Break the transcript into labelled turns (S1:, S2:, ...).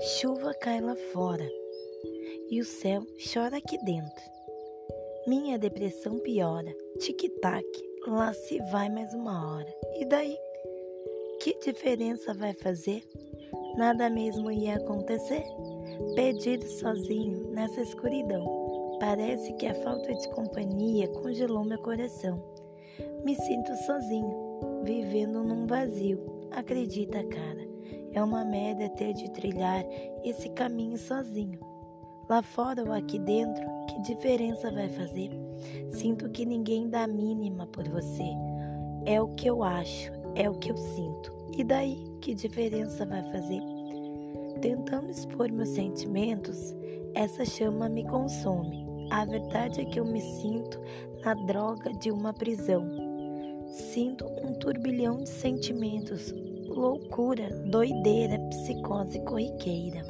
S1: Chuva cai lá fora e o céu chora aqui dentro. Minha depressão piora, tic-tac, lá se vai mais uma hora. E daí? Que diferença vai fazer? Nada mesmo ia acontecer? Perdido sozinho nessa escuridão. Parece que a falta de companhia congelou meu coração. Me sinto sozinho, vivendo num vazio. Acredita, cara, é uma merda ter de trilhar esse caminho sozinho. Lá fora ou aqui dentro, que diferença vai fazer? Sinto que ninguém dá mínima por você. É o que eu acho, é o que eu sinto. E daí, que diferença vai fazer? Tentando expor meus sentimentos, essa chama me consome. A verdade é que eu me sinto na droga de uma prisão. Sinto um turbilhão de sentimentos, loucura, doideira, psicose corriqueira.